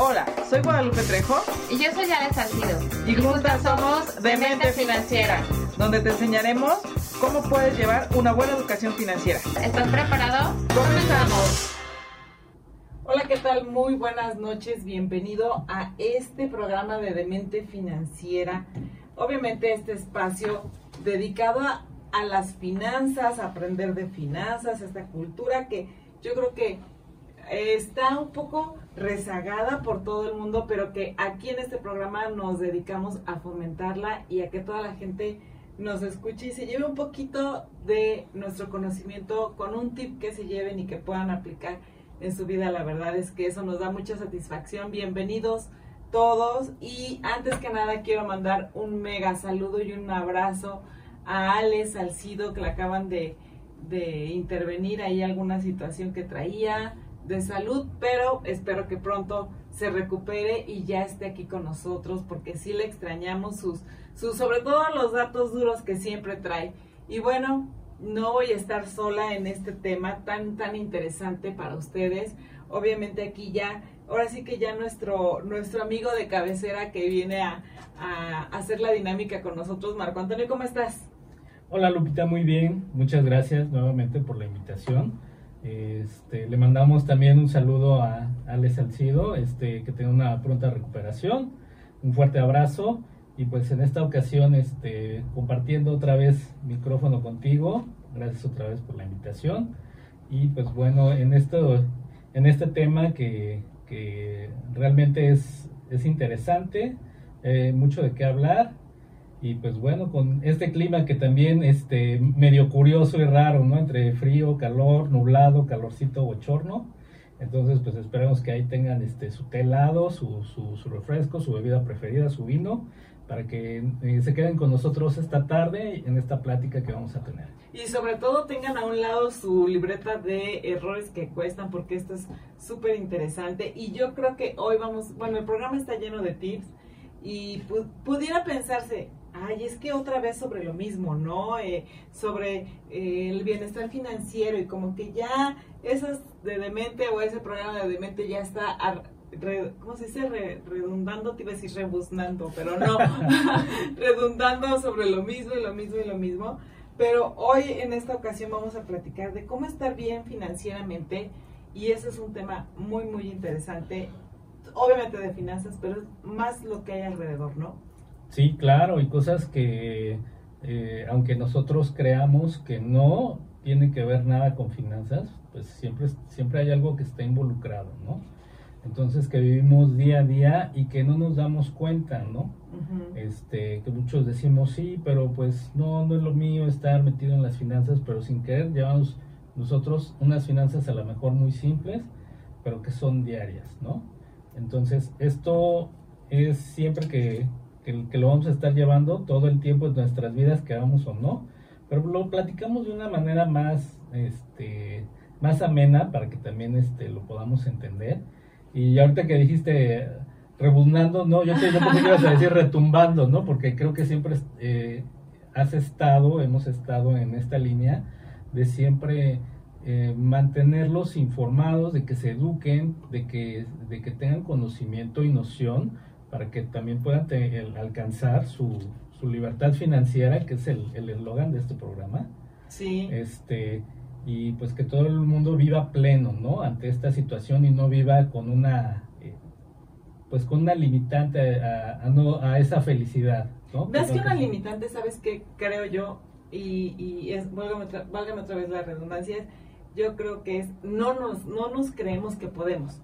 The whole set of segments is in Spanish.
Hola, soy Guadalupe Trejo. Y yo soy Ale Salcido. Y, juntas somos Demente Financiera, donde te enseñaremos cómo puedes llevar una buena educación financiera. ¿Estás preparado? ¡Comenzamos! Hola, ¿qué tal? Muy buenas noches. Bienvenido a este programa de Demente Financiera. Obviamente este espacio dedicado a, a las finanzas, a aprender de finanzas, esta cultura que yo creo que está un poco rezagada por todo el mundo, pero que aquí en este programa nos dedicamos a fomentarla y a que toda la gente nos escuche y se lleve un poquito de nuestro conocimiento con un tip que se lleven y que puedan aplicar en su vida. La verdad es que eso nos da mucha satisfacción. Bienvenidos todos y antes que nada quiero mandar un mega saludo y un abrazo a Ale Salcido que le acaban de, de intervenir ahí alguna situación que traía de salud, pero espero que pronto se recupere y ya esté aquí con nosotros porque sí le extrañamos sus, sobre todo los datos duros que siempre trae. Y bueno, no voy a estar sola en este tema tan tan interesante para ustedes. Obviamente aquí ya, ahora sí que ya nuestro nuestro amigo de cabecera que viene a hacer la dinámica con nosotros, Marco Antonio, ¿cómo estás? Hola Lupita, muy bien. Muchas gracias nuevamente por la invitación. Este, le mandamos también un saludo a Alex Salcido, este, que tenga una pronta recuperación. Un fuerte abrazo y pues en esta ocasión este, compartiendo otra vez micrófono contigo. Gracias otra vez por la invitación. Y pues bueno, en, esto, en este tema que, que realmente es, es interesante, eh, mucho de qué hablar y pues bueno, con este clima que también este medio curioso y raro, ¿no? Entre frío, calor, nublado, calorcito, bochorno. Entonces, pues esperemos que ahí tengan este su té helado, su, su, refresco, su bebida preferida, su vino, para que eh, se queden con nosotros esta tarde en esta plática que vamos a tener. Y sobre todo tengan a un lado su libreta de errores que cuestan, porque esto es súper interesante. Y yo creo que hoy vamos, bueno, el programa está lleno de tips y pu pudiera pensarse, ay, es que otra vez sobre lo mismo, ¿no? Eh, sobre eh, el bienestar financiero y como que ya esas de demente o ese programa de demente ya está, re, ¿cómo se dice? Re, redundando, te iba a decir rebuznando, pero no, redundando sobre lo mismo y lo mismo y lo mismo. Pero hoy en esta ocasión vamos a platicar de cómo estar bien financieramente y ese es un tema muy, muy interesante, obviamente de finanzas, pero es más lo que hay alrededor, ¿no? Sí, claro, y cosas que, eh, aunque nosotros creamos que no tiene que ver nada con finanzas, pues siempre, siempre hay algo que está involucrado, ¿no? Entonces que vivimos día a día y que no nos damos cuenta, ¿no? Uh -huh. Este, que muchos decimos sí, pero pues no, no es lo mío estar metido en las finanzas, pero sin querer llevamos nosotros unas finanzas a lo mejor muy simples, pero que son diarias, ¿no? Entonces esto es siempre que, que, que, lo vamos a estar llevando todo el tiempo en nuestras vidas, queramos o no, pero lo platicamos de una manera más, este, más amena para que también este, lo podamos entender. Y ahorita que dijiste rebuznando, no, yo, te, pensé que ibas a decir retumbando, ¿no? Porque creo que siempre eh, has estado, hemos estado en esta línea de siempre eh, mantenerlos informados, de que se eduquen, de que, de que tengan conocimiento y noción para que también puedan te, el, alcanzar su, su, libertad financiera, que es el eslogan de este programa. Sí. Este, y pues que todo el mundo viva pleno, ¿no? Ante esta situación y no viva con una, eh, pues con una limitante a, a, no, a esa felicidad, ¿no? Más que una limitante, ¿sabes qué? Creo yo, y, y es, válgame otra, válgame otra vez la redundancia, yo creo que es, no nos, no nos creemos que podemos.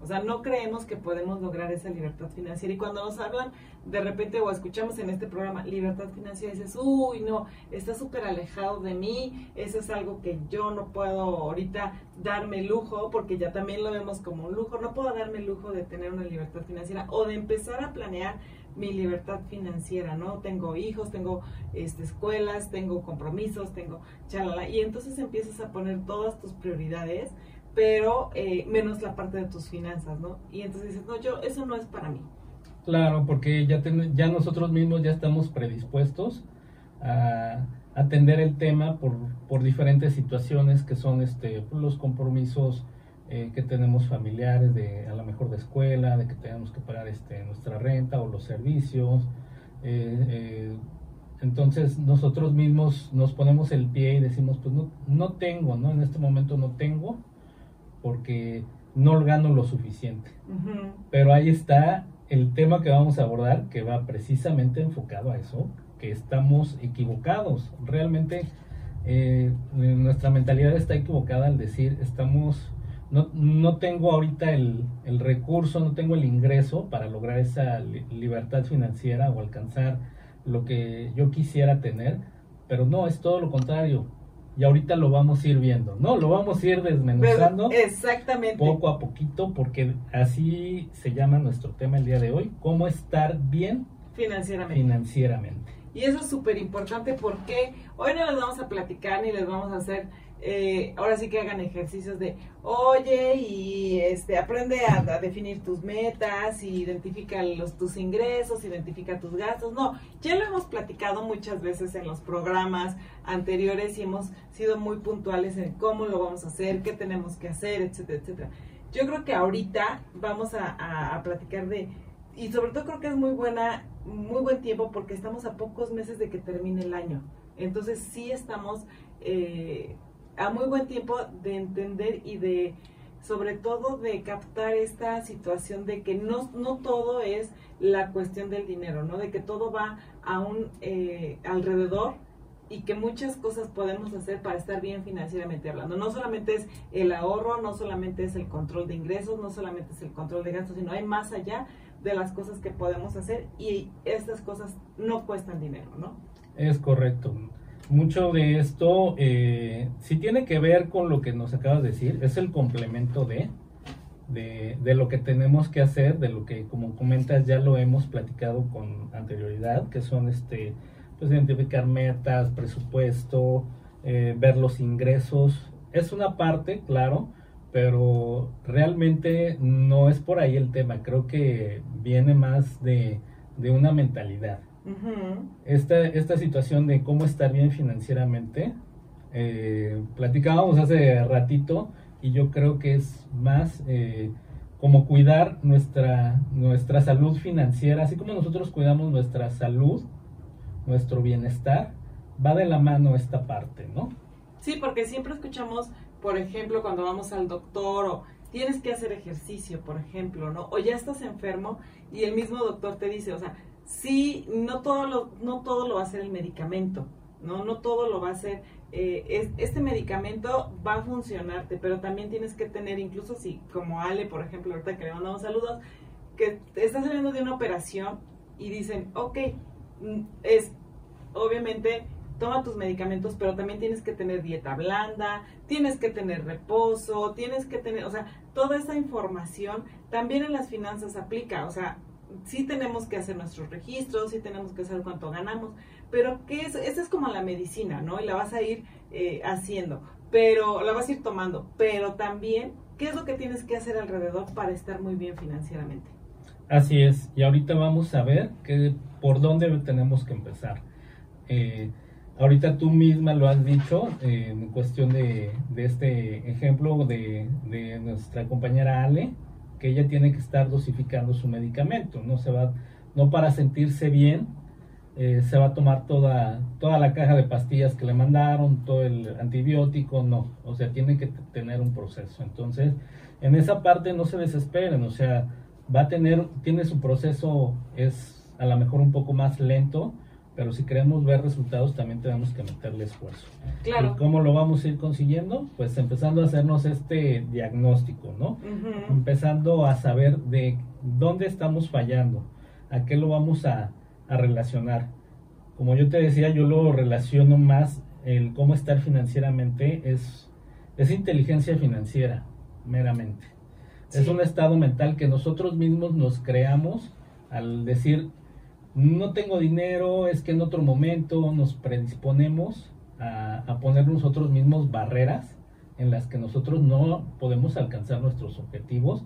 O sea, no creemos que podemos lograr esa libertad financiera. Y cuando nos hablan de repente o escuchamos en este programa libertad financiera, dices, uy, no, está súper alejado de mí, eso es algo que yo no puedo ahorita darme lujo, porque ya también lo vemos como un lujo, no puedo darme el lujo de tener una libertad financiera o de empezar a planear mi libertad financiera, ¿no? Tengo hijos, tengo este, escuelas, tengo compromisos, tengo chalala, y entonces empiezas a poner todas tus prioridades pero eh, menos la parte de tus finanzas, ¿no? Y entonces dices, no, yo, eso no es para mí. Claro, porque ya, ten, ya nosotros mismos ya estamos predispuestos a atender el tema por, por diferentes situaciones que son este, los compromisos eh, que tenemos familiares de a lo mejor de escuela, de que tenemos que pagar este, nuestra renta o los servicios. Eh, eh, entonces nosotros mismos nos ponemos el pie y decimos, pues no, no tengo, ¿no? En este momento no tengo porque no gano lo suficiente. Pero ahí está el tema que vamos a abordar que va precisamente enfocado a eso, que estamos equivocados. Realmente nuestra mentalidad está equivocada al decir estamos no, no tengo ahorita el, el, recurso, no tengo el ingreso para lograr esa libertad financiera o alcanzar lo que yo quisiera tener, pero no, es todo lo contrario. Y ahorita lo vamos a ir viendo, ¿no? Lo vamos a ir desmenuzando exactamente. poco a poquito, porque así se llama nuestro tema el día de hoy, cómo estar bien financieramente. financieramente. Y eso es súper importante porque hoy no les vamos a platicar ni les vamos a hacer eh, ahora sí que hagan ejercicios de, oye, y este, aprende a, definir tus metas, y identifica los, tus ingresos, identifica tus gastos. No, ya lo hemos platicado muchas veces en los programas anteriores y hemos sido muy puntuales en cómo lo vamos a hacer, qué tenemos que hacer, etcétera, etcétera. Yo creo que ahorita vamos a, a platicar de, y sobre todo creo que es muy buena, muy buen tiempo porque estamos a pocos meses de que termine el año. Entonces sí estamos eh, a muy buen tiempo de entender y de, sobre todo, de captar esta situación de que no, no todo es la cuestión del dinero, ¿no? De que todo va a un eh, alrededor y que muchas cosas podemos hacer para estar bien financieramente hablando. No solamente es el ahorro, no solamente es el control de ingresos, no solamente es el control de gastos, sino hay más allá de las cosas que podemos hacer y estas cosas no cuestan dinero, ¿no? Es correcto mucho de esto eh, tiene que ver con lo que nos acabas de decir, es el complemento de, de, lo que tenemos que hacer, de lo que como comentas ya lo hemos platicado con anterioridad, que son este, pues identificar metas, presupuesto, eh, ver los ingresos, es una parte, claro, pero realmente no es por ahí el tema, creo que viene más de, de una mentalidad esta, esta situación de cómo estar bien financieramente, eh, platicábamos hace ratito y yo creo que es más eh, como cuidar nuestra, nuestra salud financiera, así como nosotros cuidamos nuestra salud, nuestro bienestar, va de la mano esta parte, ¿no? Sí, porque siempre escuchamos, por ejemplo, cuando vamos al doctor o tienes que hacer ejercicio, por ejemplo, ¿no? O ya estás enfermo y el mismo doctor te dice, o sea, sí, no todo lo, no todo lo va a hacer el medicamento, ¿no? No todo lo va a hacer. Eh, este medicamento va a funcionarte, pero también tienes que tener, incluso si, como Ale, por ejemplo, ahorita que le mandamos saludos, que estás saliendo de una operación y dicen, ok, mm, es obviamente toma tus medicamentos, pero también tienes que tener dieta blanda, tienes que tener reposo, tienes que tener, o sea, toda esa información también en las finanzas aplica, o sea, sí tenemos que hacer nuestros registros, sí tenemos que saber cuánto ganamos, pero que es, esa es como la medicina, ¿no? Y la vas a ir eh, haciendo, pero la vas a ir tomando, pero también, ¿qué es lo que tienes que hacer alrededor para estar muy bien financieramente? Así es, y ahorita vamos a ver que, por dónde tenemos que empezar. Eh, ahorita tú misma lo has dicho en cuestión de, este ejemplo de, de nuestra compañera Ale, que ella tiene que estar dosificando su medicamento, no se va, no para sentirse bien, eh, se va a tomar toda, toda la caja de pastillas que le mandaron, todo el antibiótico, no, o sea, tiene que tener un proceso. Entonces, en esa parte no se desesperen, o sea, va a tener, tiene su proceso, es a lo mejor un poco más lento, pero si queremos ver resultados también tenemos que meterle esfuerzo. Claro. ¿Y cómo lo vamos a ir consiguiendo? Pues empezando a hacernos este diagnóstico, ¿no? Empezando a saber de dónde estamos fallando, a qué lo vamos a, a, relacionar. Como yo te decía, yo lo relaciono más el cómo estar financieramente es, es inteligencia financiera, meramente. Es un estado mental que nosotros mismos nos creamos al decir no tengo dinero, es que en otro momento nos predisponemos a, poner nosotros mismos barreras en las que nosotros no podemos alcanzar nuestros objetivos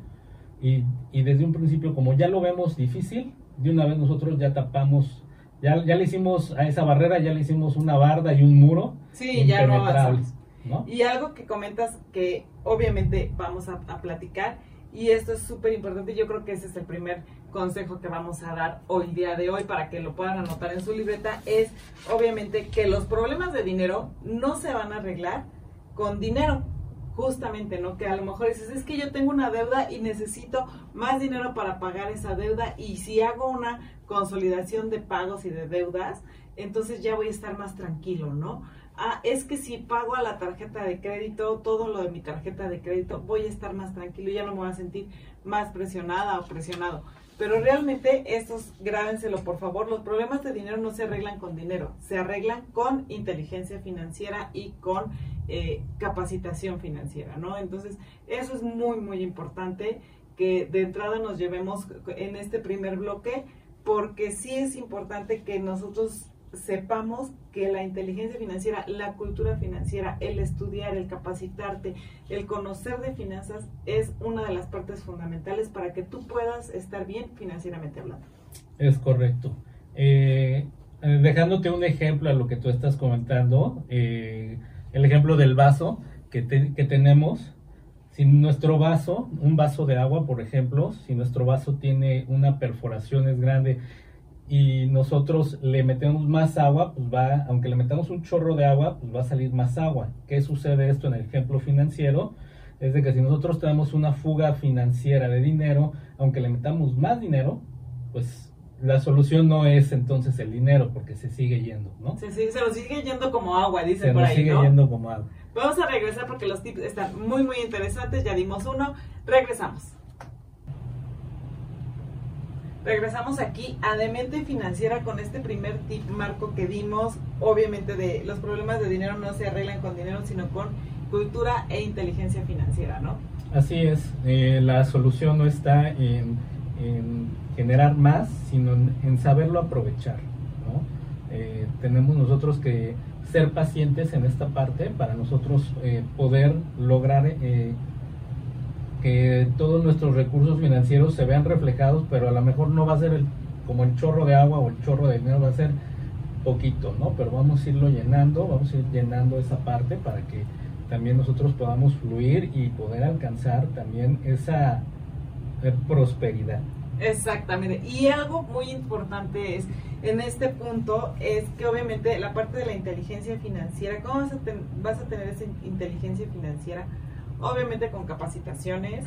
y, desde un principio como ya lo vemos difícil, de una vez nosotros ya tapamos, ya, ya le hicimos a esa barrera, ya le hicimos una barda y un muro sí, ya no ¿no? Y algo que comentas que obviamente vamos a, a platicar, y esto es súper importante, yo creo que ese es el primer consejo que vamos a dar hoy día de hoy para que lo puedan anotar en su libreta, es obviamente que los problemas de dinero no se van a arreglar con dinero. Justamente, ¿no? Que a lo mejor dices, es que yo tengo una deuda y necesito más dinero para pagar esa deuda y si hago una consolidación de pagos y de deudas, entonces ya voy a estar más tranquilo, ¿no? Ah, es que si pago a la tarjeta de crédito, todo lo de mi tarjeta de crédito, voy a estar más tranquilo, ya no me voy a sentir más presionada o presionado. Pero realmente estos, grábenselo por favor, los problemas de dinero no se arreglan con dinero, se arreglan con inteligencia financiera y con eh, capacitación financiera, ¿no? Entonces, eso es muy, muy importante que de entrada nos llevemos en este primer bloque, porque sí es importante que nosotros sepamos que la inteligencia financiera, la cultura financiera, el estudiar, el capacitarte, el conocer de finanzas es una de las partes fundamentales para que tú puedas estar bien financieramente hablando. Es correcto. Eh, eh, dejándote un ejemplo a lo que tú estás comentando, eh, el ejemplo del vaso que, que tenemos, si nuestro vaso, un vaso de agua, por ejemplo, si nuestro vaso tiene una perforación es grande y nosotros le metemos más agua, pues va, aunque le metamos un chorro de agua, pues va a salir más agua. ¿Qué sucede esto en el ejemplo financiero? Es de que si nosotros tenemos una fuga financiera de dinero, aunque le metamos más dinero, pues la solución no es entonces el dinero, porque se sigue yendo, ¿no? Se, se, se lo sigue yendo como agua, dice Se por ahí, sigue ¿no? yendo como agua. Vamos a regresar porque los tips están muy, muy interesantes. Ya dimos uno. Regresamos. Regresamos aquí a Demente Financiera con este primer tip, Marco, que dimos. Obviamente, de los problemas de dinero no se arreglan con dinero, sino con cultura e inteligencia financiera, ¿no? Así es, eh, la solución no está en, en generar más, sino en, en saberlo aprovechar. ¿no? Eh, tenemos nosotros que ser pacientes en esta parte para nosotros eh, poder lograr eh, que todos nuestros recursos financieros se vean reflejados, pero a lo mejor no va a ser el, como el chorro de agua o el chorro de dinero, va a ser poquito, ¿no? Pero vamos a irlo llenando, vamos a ir llenando esa parte para que también nosotros podamos fluir y poder alcanzar también esa eh, prosperidad. Exactamente. Y algo muy importante es, en este punto, es que obviamente la parte de la inteligencia financiera, ¿cómo vas a, ten- vas a tener esa inteligencia financiera? Obviamente con capacitaciones,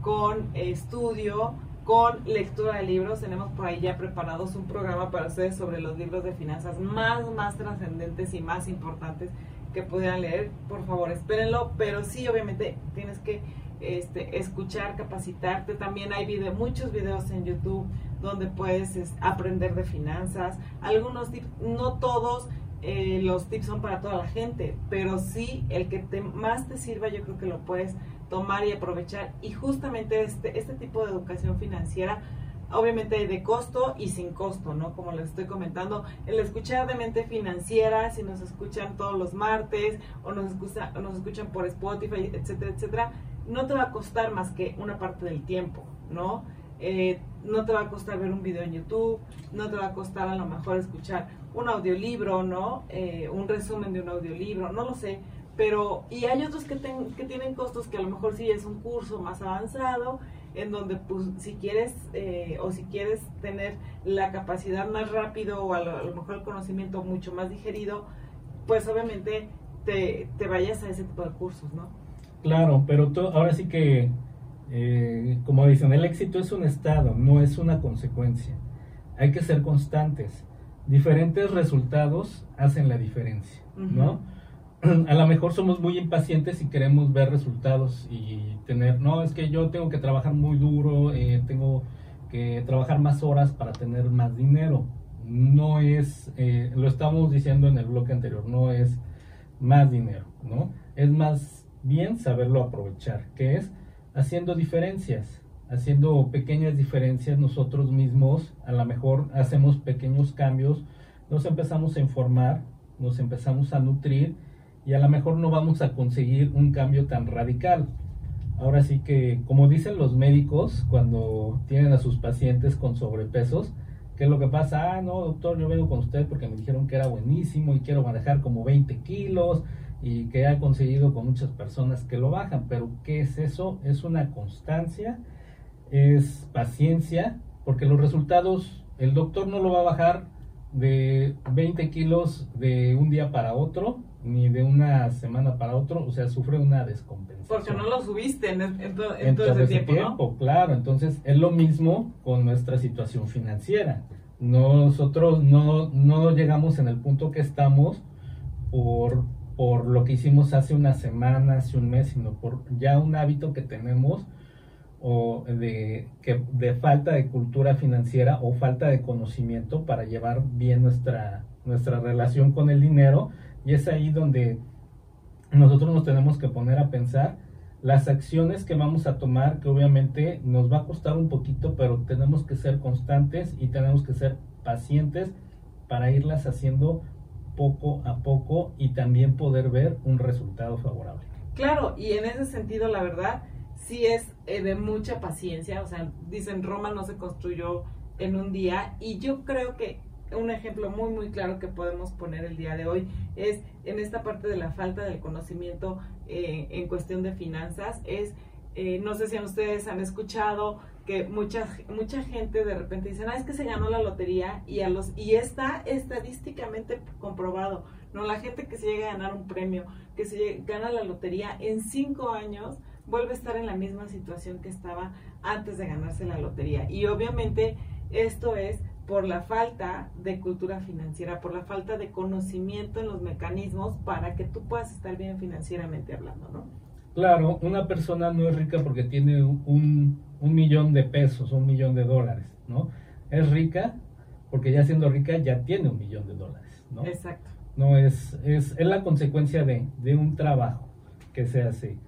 con estudio, con lectura de libros. Tenemos por ahí ya preparados un programa para ustedes sobre los libros de finanzas más, más trascendentes y más importantes que pudieran leer. Por favor, espérenlo. Pero sí, obviamente, tienes que este, escuchar, capacitarte. También hay video, muchos videos en YouTube donde puedes es, aprender de finanzas. Algunos tips, no todos eh, los tips son para toda la gente, pero sí el que te, más te sirva yo creo que lo puedes tomar y aprovechar. Y justamente este, este tipo de educación financiera obviamente de costo y sin costo, ¿no? Como les estoy comentando, el escuchar de mente financiera, si nos escuchan todos los martes o nos, escucha, nos escuchan por Spotify, etcétera, etcétera, no te va a costar más que una parte del tiempo, ¿no? Eh, no te va a costar ver un video en YouTube, no te va a costar a lo mejor escuchar un audiolibro, ¿no? Eh, un resumen de un audiolibro, no lo sé, pero y hay otros que, ten, que tienen costos que a lo mejor sí es un curso más avanzado, en donde pues si quieres eh, o si quieres tener la capacidad más rápido o a lo, mejor el conocimiento mucho más digerido, pues obviamente te, te vayas a ese tipo de cursos, ¿no? Claro, pero ahora sí que, eh, como dicen, el éxito es un estado, no es una consecuencia. Hay que ser constantes. Diferentes resultados hacen la diferencia, uh -huh. ¿no? A lo mejor somos muy impacientes y queremos ver resultados y tener, no, es que yo tengo que trabajar muy duro, eh, tengo que trabajar más horas para tener más dinero. No es, eh, lo estamos diciendo en el bloque anterior, no es más dinero, ¿no? Es más bien saberlo aprovechar, que es haciendo diferencias, haciendo pequeñas diferencias nosotros mismos, a lo mejor hacemos pequeños cambios, nos empezamos a informar, nos empezamos a nutrir y a lo mejor no vamos a conseguir un cambio tan radical. Ahora sí que, como dicen los médicos cuando tienen a sus pacientes con sobrepesos, ¿qué es lo que pasa? Ah, no, doctor, yo vengo con usted porque me dijeron que era buenísimo y quiero manejar como 20 kilos y que ha conseguido con muchas personas que lo bajan. Pero ¿qué es eso? Es una constancia, es paciencia, porque los resultados, el doctor no lo va a bajar de 20 kilos de un día para otro, ni de una semana para otro, o sea, sufre una descompensación. Porque no lo subiste en, en, todo ese tiempo, tiempo Claro, entonces es lo mismo con nuestra situación financiera. Nosotros no, no llegamos en el punto que estamos por, por lo que hicimos hace una semana, hace un mes, sino por ya un hábito que tenemos o de, que, de falta de cultura financiera o falta de conocimiento para llevar bien nuestra, nuestra relación con el dinero y es ahí donde nosotros nos tenemos que poner a pensar las acciones que vamos a tomar, que obviamente nos va a costar un poquito, pero tenemos que ser constantes y tenemos que ser pacientes para irlas haciendo poco a poco y también poder ver un resultado favorable. Claro, y en ese sentido, la verdad, sí es eh, de mucha paciencia, o sea, dicen Roma no se construyó en un día y yo creo que un ejemplo muy muy claro que podemos poner el día de hoy es en esta parte de la falta del conocimiento eh, en cuestión de finanzas es eh, no sé si ustedes han escuchado que mucha mucha gente de repente dicen ah es que se ganó la lotería y a los y está estadísticamente comprobado no la gente que se llega a ganar un premio que se gana la lotería en cinco años vuelve a estar en la misma situación que estaba antes de ganarse la lotería y obviamente esto es por la falta de cultura financiera, por la falta de conocimiento en los mecanismos para que tú puedas estar bien financieramente hablando, ¿no? Claro, una persona no es rica porque tiene un, un millón de pesos, un millón de dólares, ¿no? Es rica porque ya siendo rica ya tiene un millón de dólares, ¿no? Exacto. No, es, es, es la consecuencia de, de un trabajo que se hace.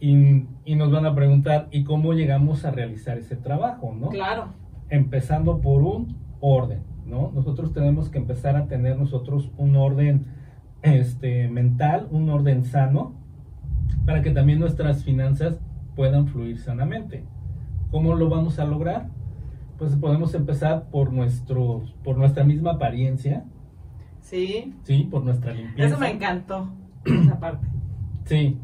Y, y, nos van a preguntar, ¿y cómo llegamos a realizar ese trabajo, no? Claro. Empezando por un orden, ¿no? Nosotros tenemos que empezar a tener nosotros un orden este, mental, un orden sano, para que también nuestras finanzas puedan fluir sanamente. ¿Cómo lo vamos a lograr? Pues podemos empezar por, nuestro, por nuestra misma apariencia. Sí. Sí, por nuestra limpieza. Eso me encantó, esa parte. Sí,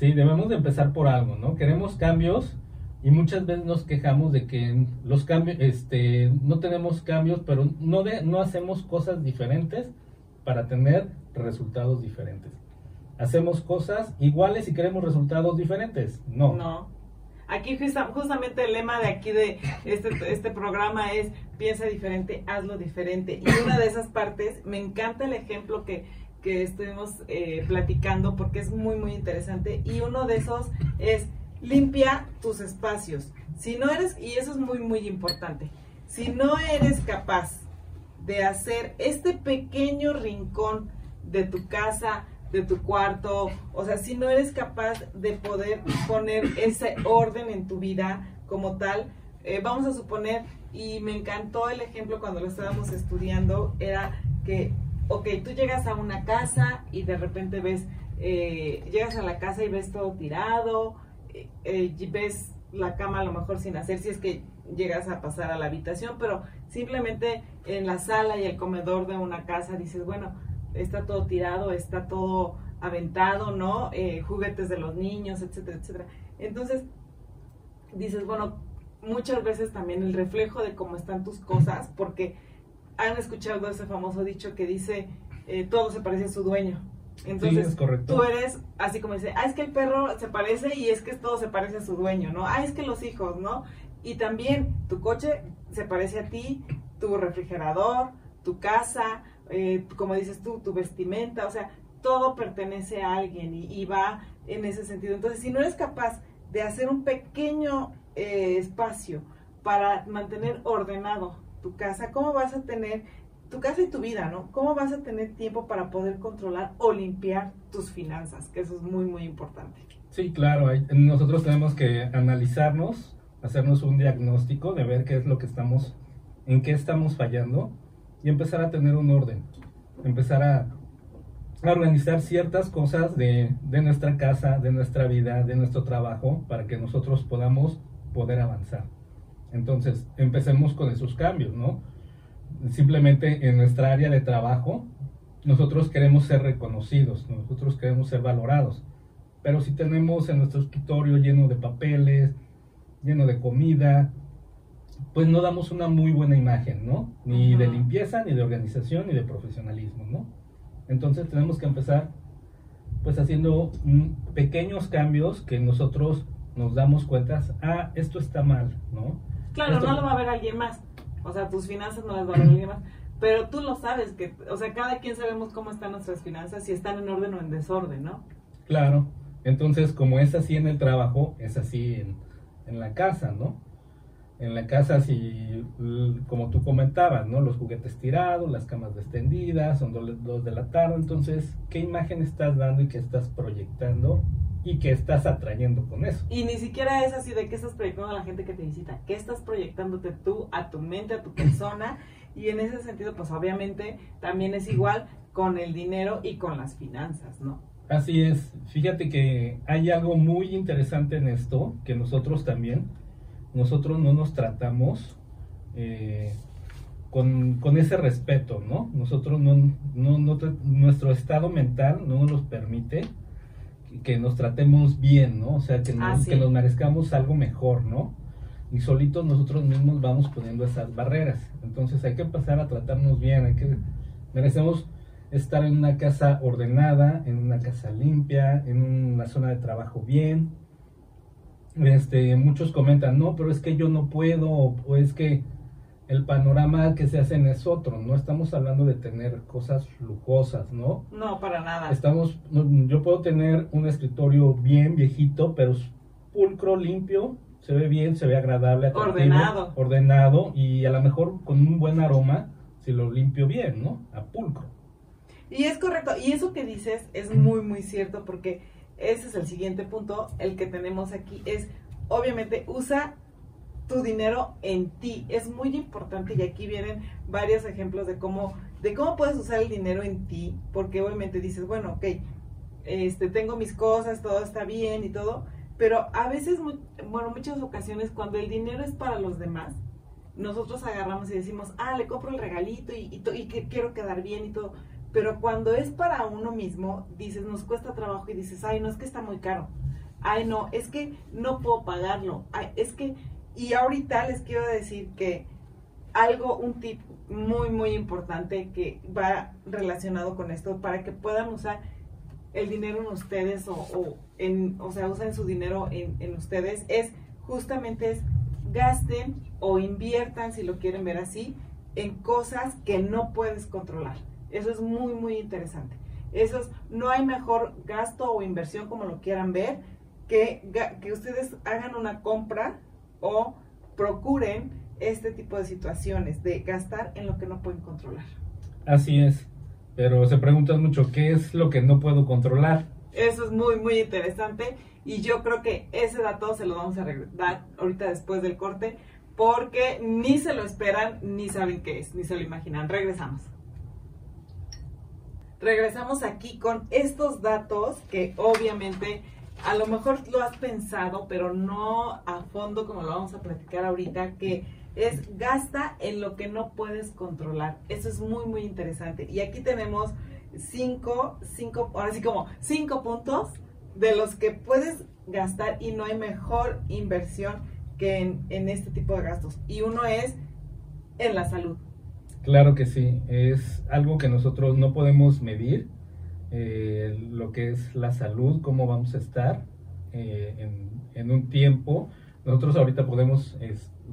sí, debemos de empezar por algo, ¿no? Queremos cambios y muchas veces nos quejamos de que los cambios, este, no tenemos cambios, pero no, de, no hacemos cosas diferentes para tener resultados diferentes. Hacemos cosas iguales y queremos resultados diferentes. No. No. Aquí justamente el lema de aquí de este, este programa es piensa diferente, hazlo diferente. Y una de esas partes, me encanta el ejemplo que, que estuvimos eh, platicando porque es muy, muy interesante. Y uno de esos es limpia tus espacios. Si no eres, y eso es muy, muy importante, si no eres capaz de hacer este pequeño rincón de tu casa, de tu cuarto, o sea, si no eres capaz de poder poner ese orden en tu vida como tal, eh, vamos a suponer, y me encantó el ejemplo cuando lo estábamos estudiando, era que, ok, tú llegas a una casa y de repente ves, eh, llegas a la casa y ves todo tirado, eh, ves la cama a lo mejor sin hacer si es que llegas a pasar a la habitación, pero simplemente en la sala y el comedor de una casa dices, bueno, está todo tirado, está todo aventado, ¿no? Eh, juguetes de los niños, etcétera, etcétera. Entonces, dices, bueno, muchas veces también el reflejo de cómo están tus cosas, porque han escuchado ese famoso dicho que dice, eh, todo se parece a su dueño. Entonces, tú eres así como dice, ah, es que el perro se parece y es que todo se parece a su dueño, ¿no? Ah, es que los hijos, ¿no? Y también tu coche se parece a ti, tu refrigerador, tu casa, eh, como dices tú, tu vestimenta, o sea, todo pertenece a alguien y, va en ese sentido. Entonces, si no eres capaz de hacer un pequeño eh, espacio para mantener ordenado tu casa, ¿cómo vas a tener tu casa y tu vida, ¿no? ¿Cómo vas a tener tiempo para poder controlar o limpiar tus finanzas? Que eso es muy, muy importante. Sí, claro. Nosotros tenemos que analizarnos, hacernos un diagnóstico de ver qué es lo que estamos, en qué estamos fallando y empezar a tener un orden. Empezar a, organizar ciertas cosas de, de nuestra casa, de nuestra vida, de nuestro trabajo, para que nosotros podamos poder avanzar. Entonces, empecemos con esos cambios, ¿no? simplemente en nuestra área de trabajo, nosotros queremos ser reconocidos, nosotros queremos ser valorados. Pero si tenemos en nuestro escritorio lleno de papeles, lleno de comida, pues no damos una muy buena imagen, ¿no? Ni de limpieza, ni de organización, ni de profesionalismo, ¿no? Entonces tenemos que empezar pues haciendo pequeños cambios que nosotros nos damos cuenta, ah, esto está mal, ¿no? Claro, no lo va a ver alguien más. O sea, tus finanzas no las va a ver alguien más. Pero tú lo sabes, que, o sea, cada quien sabemos cómo están nuestras finanzas, si están en orden o en desorden, ¿no? Claro. Entonces, como es así en el trabajo, es así en, en la casa, ¿no? En la casa, si, como tú comentabas, ¿no? Los juguetes tirados, las camas extendidas, son dos de la tarde. Entonces, ¿qué imagen estás dando y qué estás proyectando y qué estás atrayendo con eso? Y ni siquiera es así de qué estás proyectando a la gente que te visita. ¿Qué estás proyectándote tú a tu mente, a tu persona? Y en ese sentido, pues obviamente también es igual con el dinero y con las finanzas, ¿no? Así es. Fíjate que hay algo muy interesante en esto, que nosotros también, nosotros no nos tratamos eh, con, ese respeto, ¿no? Nosotros no, no, nuestro estado mental no nos permite que nos tratemos bien, ¿no? O sea, que, ah, que nos merezcamos algo mejor, ¿no? Y solitos nosotros mismos vamos poniendo esas barreras. Entonces hay que pasar a tratarnos bien, hay que merecemos estar en una casa ordenada, en una casa limpia, en una zona de trabajo bien. Este, muchos comentan, no, pero es que yo no puedo, o es que el panorama que se hacen es otro, no estamos hablando de tener cosas lujosas, ¿no? No, para nada. Estamos, yo puedo tener un escritorio bien viejito, pero pulcro, limpio, se ve bien, se ve agradable, ordenado, ordenado y a lo mejor con un buen aroma si lo limpio bien, ¿no? A pulcro. Y es correcto, y eso que dices es muy, muy cierto porque ese es el siguiente punto, el que tenemos aquí, es obviamente usa tu dinero en ti. Es muy importante y aquí vienen varios ejemplos de cómo, de cómo puedes usar el dinero en ti, porque obviamente dices, bueno, ok, este, tengo mis cosas, todo está bien y todo, pero a veces, bueno, muchas ocasiones cuando el dinero es para los demás, nosotros agarramos y decimos, ah, le compro el regalito y, y, y quiero quedar bien y todo. Pero cuando es para uno mismo, dices, nos cuesta trabajo y dices, ay, no, es que está muy caro. Ay, no, es que no puedo pagarlo. Es que, y ahorita les quiero decir que algo, un tip muy, muy importante que va relacionado con esto para que puedan usar el dinero en ustedes o, en, o sea, usen su dinero en, en ustedes, es justamente es gasten o inviertan, si lo quieren ver así, en cosas que no puedes controlar. Eso es muy, muy interesante. Eso es, no hay mejor gasto o inversión, como lo quieran ver, que, que ustedes hagan una compra o procuren este tipo de situaciones, de gastar en lo que no pueden controlar. Así es, pero se preguntan mucho, ¿qué es lo que no puedo controlar? Eso es muy, muy interesante y yo creo que ese dato se lo vamos a dar ahorita después del corte porque ni se lo esperan ni saben qué es, ni se lo imaginan. Regresamos regresamos aquí con estos datos que obviamente a lo mejor lo has pensado, pero no a fondo como lo vamos a platicar ahorita, que es gasta en lo que no puedes controlar. Eso es muy, muy interesante. Y aquí tenemos cinco, cinco, ahora sí como cinco puntos de los que puedes gastar y no hay mejor inversión que en, en este tipo de gastos. Y uno es en la salud. Claro que sí, es algo que nosotros no podemos medir, eh, lo que es la salud, cómo vamos a estar eh, en, en, un tiempo. Nosotros ahorita podemos,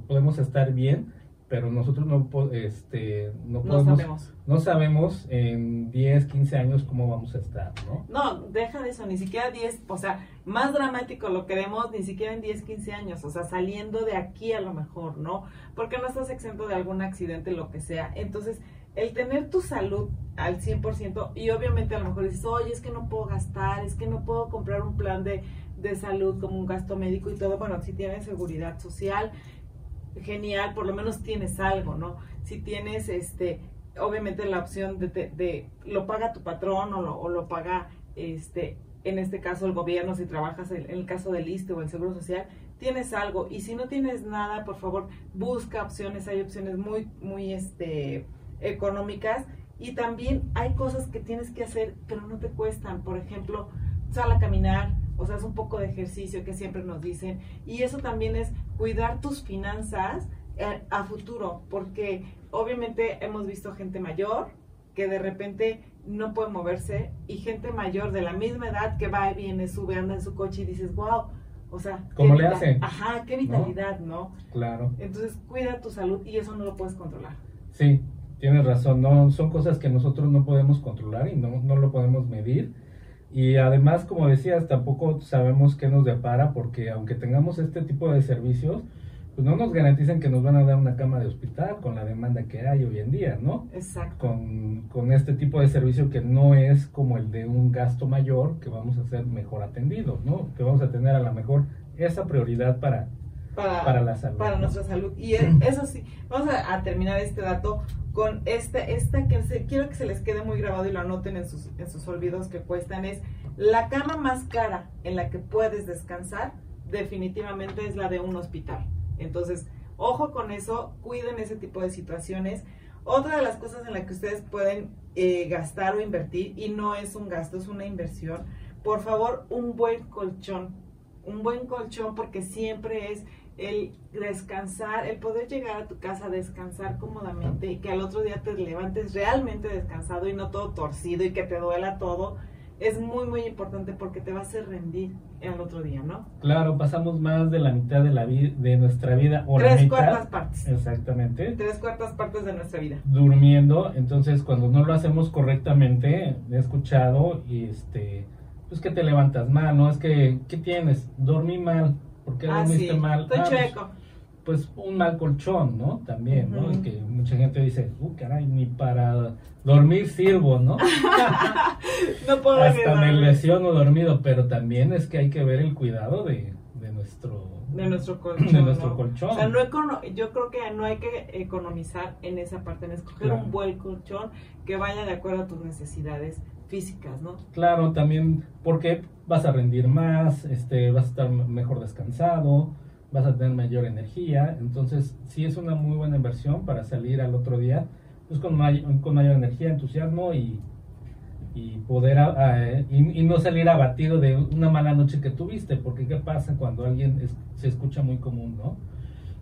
podemos estar bien, pero nosotros no, este, no, sabemos. no sabemos en 10, 15 años cómo vamos a estar, ¿no? No, deja de eso, ni siquiera 10, o sea, más dramático lo queremos ni siquiera en 10, 15 años, o sea, saliendo de aquí a lo mejor, ¿no? Porque no estás exento de algún accidente, lo que sea. Entonces, el tener tu salud al 100% y obviamente a lo mejor dices, oye, es que no puedo gastar, es que no puedo comprar un plan de, de salud como un gasto médico y todo, bueno, si tienes seguridad social, genial, por lo menos tienes algo, ¿no? Si tienes, este, obviamente la opción de, de, lo paga tu patrón o lo, o lo, paga, este, en este caso el gobierno, si trabajas en, el caso del ISTE o el Seguro Social, tienes algo. Y si no tienes nada, por favor, busca opciones, hay opciones muy, muy, este, económicas Y también hay cosas que tienes que hacer, pero no te cuestan. Por ejemplo, sal a caminar, o sea, es un poco de ejercicio que siempre nos dicen. Y eso también es cuidar tus finanzas eh, a futuro, porque obviamente hemos visto gente mayor que de repente no puede moverse y gente mayor de la misma edad que va y viene, sube, anda en su coche y dices, wow, o sea, ¿cómo le hace? Ajá, qué vitalidad, ¿no? Claro. Entonces cuida tu salud y eso no lo puedes controlar. Sí, tienes razón. No, son cosas que nosotros no podemos controlar y no, no lo podemos medir. Y además, como decías, tampoco sabemos qué nos depara porque aunque tengamos este tipo de servicios, pues no nos garantizan que nos van a dar una cama de hospital con la demanda que hay hoy en día, ¿no? Exacto. Con, con este tipo de servicio que no es como el de un gasto mayor, que vamos a ser mejor atendidos, ¿no? Que vamos a tener a lo mejor esa prioridad para, Para, para la salud. para ¿no? nuestra salud. Y e- eso sí, vamos a, a terminar este dato con este, esta que se- quiero que se les quede muy grabado y lo anoten en sus, en sus olvidos que cuestan, es la cama más cara en la que puedes descansar, definitivamente es la de un hospital. Entonces, ojo con eso, cuiden ese tipo de situaciones. Otra de las cosas en las que ustedes pueden eh, gastar o invertir, y no es un gasto, es una inversión, por favor, un buen colchón. Un buen colchón porque siempre es el descansar, el poder llegar a tu casa, descansar cómodamente y que al otro día te levantes realmente descansado y no todo torcido y que te duela todo, es muy, muy importante porque te va a hacer rendir al otro día, ¿no? Claro, pasamos más de la mitad de, la de nuestra vida o la Tres mitad, cuartas partes. exactamente, Tres cuartas partes de nuestra vida. durmiendo. Entonces, cuando no lo hacemos correctamente, he escuchado y este, pues que te levantas mal, ¿no? Es que, ¿qué tienes? Dormí mal. ¿Por qué Ah, dormiste sí, mal? estoy Ah, pues, chueco. pues un mal colchón, ¿no? También, ¿no? Y que mucha gente dice, uh, caray, ni para dormir sirvo, ¿no? No puedo Hasta me lesiono dormido, pero también es que hay que ver el cuidado de, de nuestro de nuestro colchón. de nuestro ¿no? colchón. O sea, no econo- yo creo que no hay que economizar en esa parte, en escoger Claro. un buen colchón que vaya de acuerdo a tus necesidades físicas, ¿no? Claro, también porque vas a rendir más, este, vas a estar mejor descansado, vas a tener mayor energía, entonces sí es una muy buena inversión para salir al otro día pues con, may- con mayor energía, entusiasmo y, y poder a- a- y, y no salir abatido de una mala noche que tuviste, porque qué pasa cuando alguien es- se escucha muy común, ¿no?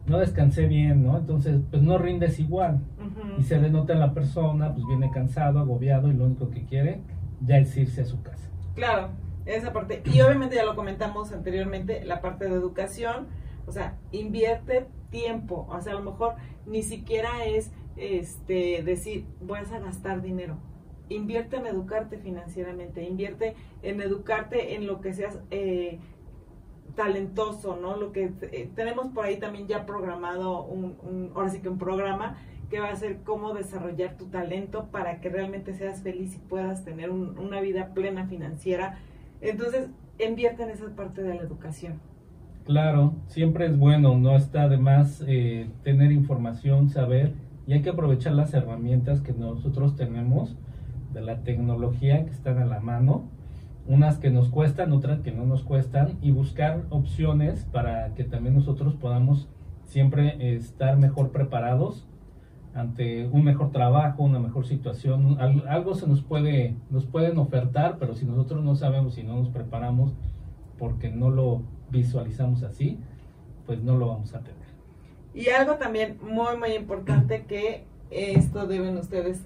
No descansé bien, ¿no? Entonces, pues no rindes igual y se denota en la persona, pues viene cansado, agobiado y lo único que quiere ya es irse a su casa. Claro, esa parte. Y obviamente ya lo comentamos anteriormente, la parte de educación, o sea, invierte tiempo, o sea, a lo mejor ni siquiera es este decir, voy a gastar dinero. Invierte en educarte financieramente, invierte en educarte en lo que seas eh, talentoso, ¿no? Lo que eh, tenemos por ahí también ya programado un, un- ahora sí que un programa que va a ser cómo desarrollar tu talento para que realmente seas feliz y puedas tener un- una vida plena financiera. Entonces, invierte en esa parte de la educación. Claro, siempre es bueno, no está de más eh, tener información, saber, y hay que aprovechar las herramientas que nosotros tenemos de la tecnología que están a la mano, unas que nos cuestan, otras que no nos cuestan, y buscar opciones para que también nosotros podamos siempre eh, estar mejor preparados ante un mejor trabajo, una mejor situación, Al- algo se nos puede, nos pueden ofertar, pero si nosotros no sabemos, si no nos preparamos, porque no lo visualizamos así, pues no lo vamos a tener. Y algo también muy, muy importante que esto deben ustedes,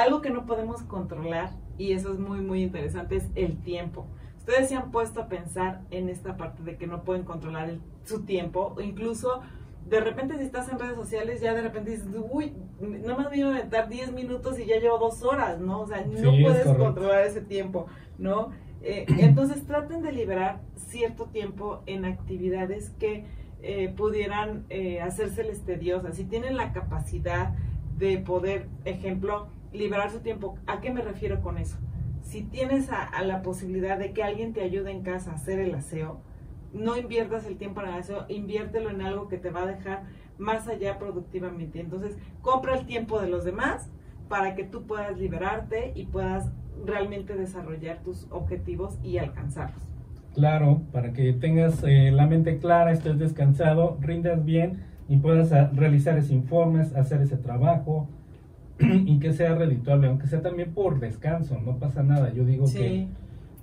algo que no podemos controlar, y eso es muy, muy interesante, es el tiempo. Ustedes se han puesto a pensar en esta parte de que no pueden controlar el- su tiempo, incluso de repente si estás en redes sociales, ya de repente dices, uy, no me voy a aventar 10 minutos y ya llevo dos horas, ¿no? O sea, no Sí, puedes controlar ese tiempo, ¿no? Eh, entonces traten de liberar cierto tiempo en actividades que eh, pudieran eh, hacérseles tediosas. Si tienen la capacidad de poder, ejemplo, liberar su tiempo, ¿a qué me refiero con eso? Si tienes a, a la posibilidad de que alguien te ayude en casa a hacer el aseo, no inviertas el tiempo en el aseo, inviértelo en algo que te va a dejar más allá productivamente. Entonces, compra el tiempo de los demás para que tú puedas liberarte y puedas realmente desarrollar tus objetivos y alcanzarlos. Claro, para que tengas eh, la mente clara, estés descansado, rindas bien y puedas ah, realizar ese informes, hacer ese trabajo y que sea redituable, aunque sea también por descanso, no pasa nada. Yo digo Sí. que,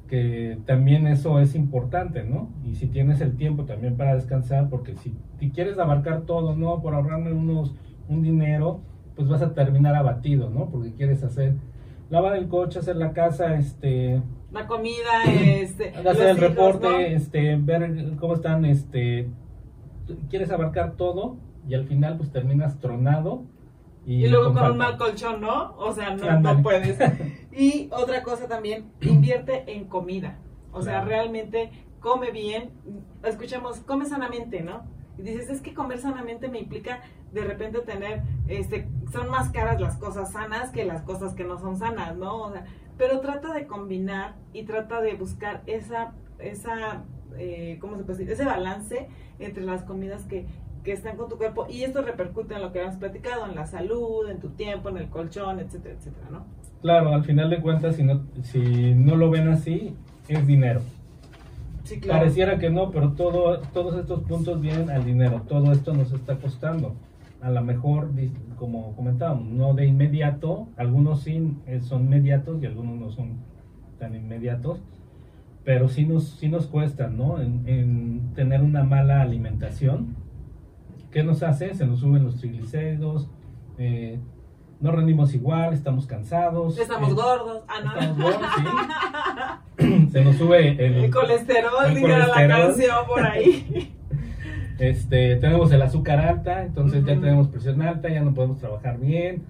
que también eso es importante, ¿no? Y si tienes el tiempo también para descansar, porque si, si quieres abarcar todo, ¿no? Por ahorrarme unos, un dinero, pues vas a terminar abatido, ¿no? Porque quieres hacer, lavar el coche, hacer la casa, este, La comida, este. hacer el hijos, reporte, ¿no? este, ver cómo están, este, quieres abarcar todo y al final pues terminas tronado y, Y luego con un mal colchón, ¿no? O sea, no, no puedes. Y otra cosa también, invierte en comida. O sea, realmente come bien. Escuchamos, come sanamente, ¿no? Y dices, es que comer sanamente me implica de repente tener, este, son más caras las cosas sanas que las cosas que no son sanas, ¿no? O sea, pero trata de combinar y trata de buscar esa, esa, eh, ¿cómo se puede decir? Ese balance entre las comidas que, que están con tu cuerpo y esto repercute en lo que hemos platicado, en la salud, en tu tiempo, en el colchón, etcétera, etcétera, ¿no? Claro, al final de cuentas, si no, si no lo ven así, es dinero. Sí, claro. Pareciera que no, pero todo, todos estos puntos vienen al dinero. Todo esto nos está costando. A lo mejor, como comentábamos, no de inmediato. Algunos sí eh, son inmediatos y algunos no son tan inmediatos. Pero sí nos, sí nos cuestan, ¿no? En, en tener una mala alimentación. ¿Qué nos hace? Se nos suben los triglicéridos. eh, no rendimos igual, estamos cansados. Estamos eh, gordos. Ah, no. Estamos gordos, sí. Se nos sube el, El colesterol, el dijera la colesterol. canción por ahí. Este, tenemos el azúcar alta, entonces ya tenemos presión alta, ya no podemos trabajar bien.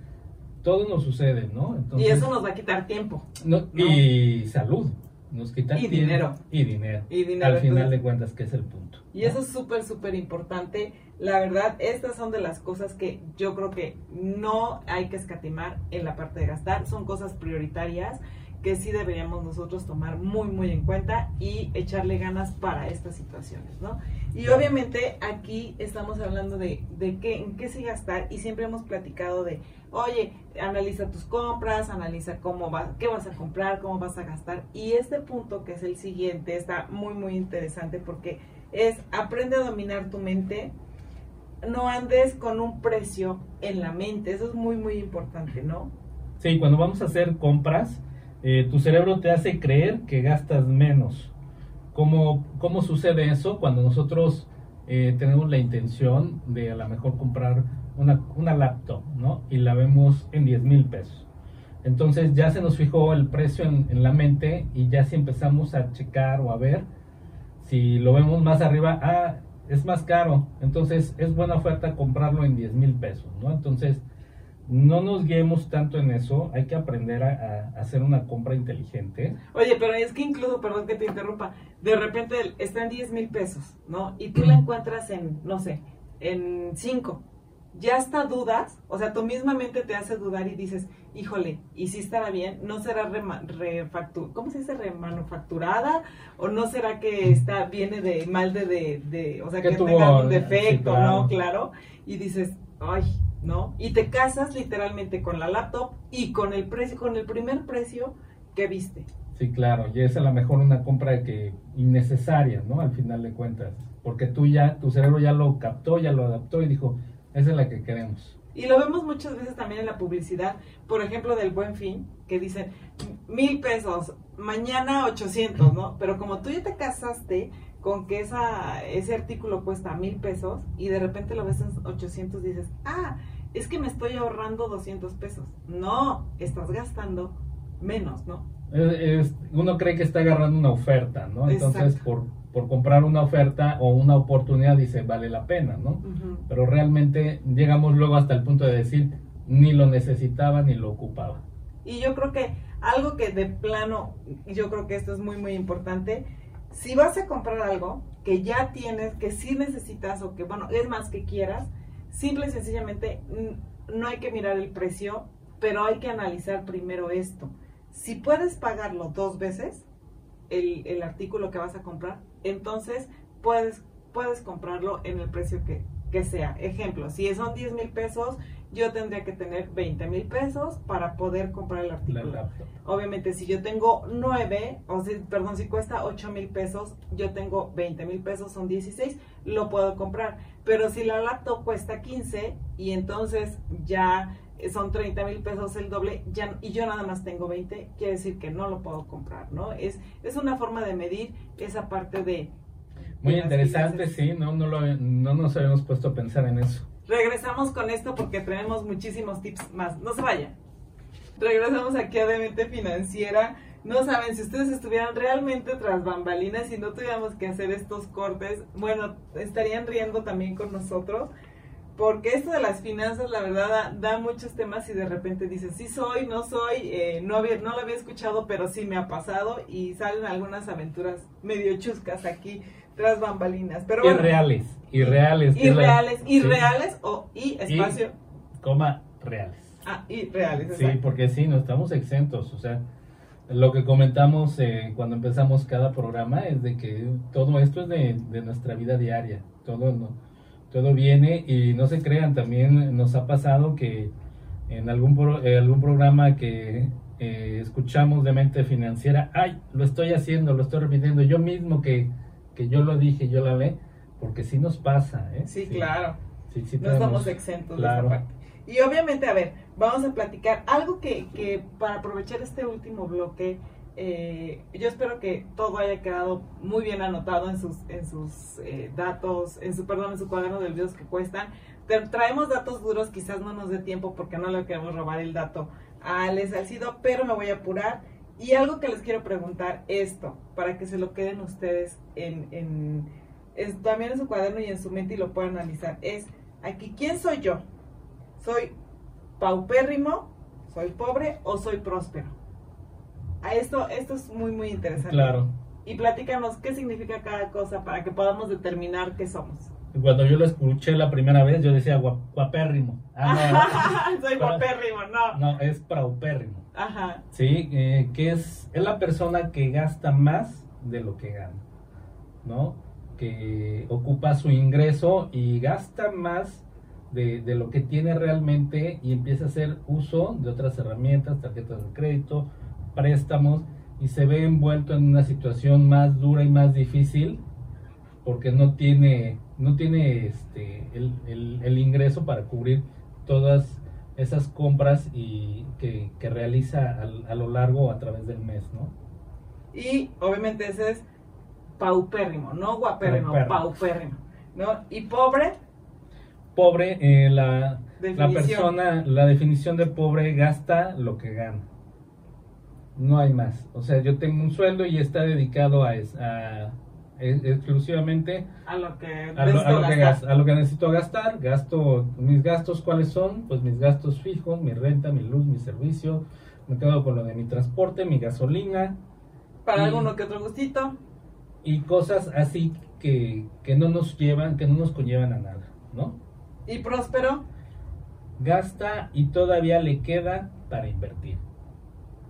Todo nos sucede, ¿no? y eso nos va a quitar tiempo. no- y salud, nos quita Y tiempo dinero. Y dinero. Y dinero, Al final entonces- de cuentas, que es el punto. Y ¿no? eso es súper, súper importante. La verdad, estas son de las cosas que yo creo que no hay que escatimar en la parte de gastar. Son cosas prioritarias que sí deberíamos nosotros tomar muy, muy en cuenta y echarle ganas para estas situaciones, ¿no? Y obviamente aquí estamos hablando de, de qué, en qué sí gastar y siempre hemos platicado de, oye, analiza tus compras, analiza cómo va, qué vas a comprar, cómo vas a gastar. Y este punto que es el siguiente está muy, muy interesante porque es aprende a dominar tu mente. No andes con un precio en la mente. Eso es muy, muy importante, ¿no? Sí, cuando vamos a hacer compras, eh, tu cerebro te hace creer que gastas menos. ¿Cómo, cómo sucede eso? Cuando nosotros eh, tenemos la intención de a lo mejor comprar una, una laptop, ¿no? Y la vemos en 10 mil pesos. Entonces ya se nos fijó el precio en, en la mente y ya si empezamos a checar o a ver, si lo vemos más arriba, ah, es más caro. Entonces es buena oferta comprarlo en 10 mil pesos, ¿no? Entonces no nos guiemos tanto en eso, hay que aprender a, a hacer una compra inteligente. Oye, pero es que incluso, perdón que te interrumpa, de repente está en 10 mil pesos, ¿no? Y tú la encuentras en, no sé, en 5. Ya hasta dudas, o sea, tu misma mente te hace dudar y dices, híjole, ¿y si estará bien? ¿No será rema- refactu- ¿cómo se dice? remanufacturada? ¿O no será que está, viene de mal de, de, de- o sea, Que tuvo- tenga sí, defecto, claro. ¿no? Claro. Y dices, ay, ¿no? Y te casas literalmente con la laptop y con el precio, con el primer precio que viste. Sí, claro, y es a lo mejor una compra que innecesaria, ¿no? Al final de cuentas, porque tú ya, tu cerebro ya lo captó, ya lo adaptó y dijo, esa es la que queremos. Y lo vemos muchas veces también en la publicidad, por ejemplo, del Buen Fin, que dicen mil pesos, mañana 800, ¿no? Pero como tú ya te casaste con que esa, ese artículo cuesta mil pesos y de repente lo ves en 800, dices, ah, es que me estoy ahorrando 200 pesos. No, estás gastando menos, ¿no? Es- es- uno cree que está agarrando una oferta, ¿no? Entonces, Exacto. por, por comprar una oferta o una oportunidad, dice, vale la pena, ¿no? Pero realmente llegamos luego hasta el punto de decir, ni lo necesitaba ni lo ocupaba. Y yo creo que algo que de plano, yo creo que esto es muy, muy importante, si vas a comprar algo que ya tienes, que sí necesitas o que, bueno, es más que quieras, simple y sencillamente no hay que mirar el precio, pero hay que analizar primero esto. Si puedes pagarlo dos veces, el, el artículo que vas a comprar, entonces puedes, puedes comprarlo en el precio que, que sea. Ejemplo, si son 10 mil pesos, yo tendría que tener 20 mil pesos para poder comprar el artículo. Obviamente, si yo tengo 9, o si, perdón, si cuesta 8 mil pesos, yo tengo 20 mil pesos, son 16, lo puedo comprar. Pero si la laptop cuesta 15 y entonces ya son 30 mil pesos el doble ya, y yo nada más tengo 20, quiere decir que no lo puedo comprar, ¿no? Es, es una forma de medir esa parte de... Muy de interesante, sí, no, no, lo, no nos habíamos puesto a pensar en eso. Regresamos con esto porque tenemos muchísimos tips más. No se vayan. Regresamos aquí a Demente Financiera. No saben, si ustedes estuvieran realmente tras bambalinas y no tuviéramos que hacer estos cortes, bueno, estarían riendo también con nosotros. Porque esto de las finanzas, la verdad, da, muchos temas y de repente dices, sí soy, no soy, eh, no, había, no lo había escuchado, pero sí me ha pasado y salen algunas aventuras medio chuscas aquí tras bambalinas. Pero bueno, Irreales, irreales. que es la- irreales, sí, irreales o y espacio. coma, reales. Ah, irreales, Sí, exacto. porque sí, no estamos exentos. O sea, lo que comentamos eh, cuando empezamos cada programa es de que todo esto es de, de nuestra vida diaria. Todo, no- todo viene y no se crean, también nos ha pasado que en algún, pro- eh, algún programa que eh, escuchamos de mente financiera, ay, lo estoy haciendo, lo estoy repitiendo, yo mismo que, que yo lo dije, yo lo hablé, porque sí nos pasa. ¿eh? Sí, claro. Sí, sí no estamos exentos claro. de esa parte. Y obviamente, a ver, vamos a platicar algo que, que para aprovechar este último bloque, eh, yo espero que todo haya quedado muy bien anotado en sus, en sus eh, datos, en su, perdón, en su cuaderno de videos que cuestan. Traemos datos duros, quizás no nos dé tiempo porque no le queremos robar el dato a Les Salcido, pero me voy a apurar. Y algo que les quiero preguntar, esto, para que se lo queden ustedes en, en, también en su cuaderno y en su mente y lo puedan analizar, es aquí, ¿quién soy yo? ¿Soy paupérrimo? ¿Soy pobre o soy próspero? A esto, esto es muy, muy interesante. Claro. Y platícanos qué significa cada cosa para que podamos determinar qué somos. Cuando yo lo escuché la primera vez, yo decía guap- guapérrimo. Ah, soy no. no, no, es praupérrimo. Ajá. Sí, eh, que es, es la persona que gasta más de lo que gana, ¿no? Que ocupa su ingreso y gasta más de, de lo que tiene realmente y empieza a hacer uso de otras herramientas, tarjetas de crédito, préstamos y se ve envuelto en una situación más dura y más difícil porque no tiene no tiene este el, el- el ingreso para cubrir todas esas compras y que, que realiza al- a lo largo a través del mes, ¿no? Y obviamente ese es paupérrimo, no guapérrimo, Paupérrimo. paupérrimo. ¿No? Y pobre, Pobre, eh, la, la persona, la definición de pobre gasta lo que gana. No hay más. O sea, yo tengo un sueldo y está dedicado a, a- e- exclusivamente a lo que a lo, a necesito lo que gastar. gas- a lo que necesito gastar, gasto mis gastos, ¿cuáles son? Pues mis gastos fijos, mi renta, mi luz, mi servicio, me quedo con lo de mi transporte, mi gasolina Para y- alguno que otro gustito. y cosas así que, que no nos llevan, que no nos conllevan a nada, ¿no? Y próspero, Gasta y todavía le queda para invertir,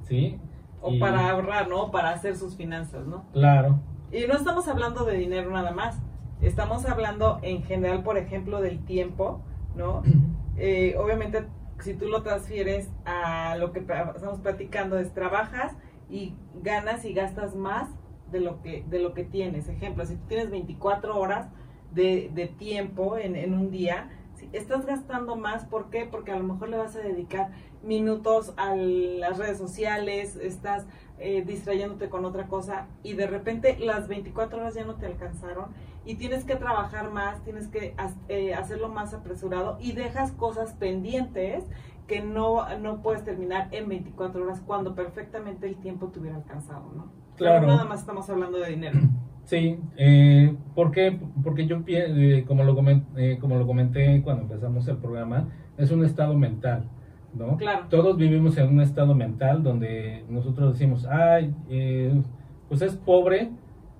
¿sí? O Y- para ahorrar, ¿no? Para hacer sus finanzas, ¿no? Claro, Y no estamos hablando de dinero nada más. Estamos hablando en general, por ejemplo, del tiempo, ¿no? Eh, obviamente, si tú lo transfieres a lo que estamos platicando, es trabajas y ganas y gastas más de lo que, de lo que tienes. Ejemplo, si tú tienes 24 horas de, de tiempo en, en un día, si estás gastando más, ¿por qué? Porque a lo mejor le vas a dedicar minutos a las redes sociales, estás eh, distrayéndote con otra cosa y de repente las 24 horas ya no te alcanzaron y tienes que trabajar más, tienes que eh, hacerlo más apresurado y dejas cosas pendientes que no, no puedes terminar en 24 horas cuando perfectamente el tiempo te hubiera alcanzado, ¿no? Pero Claro. nada más estamos hablando de dinero. Sí. Eh, ¿Por qué? Porque yo, eh, como, lo comen- eh, como lo comenté cuando empezamos el programa, es un estado mental, ¿no? Claro. Todos vivimos en un estado mental donde nosotros decimos, ay, eh, pues es pobre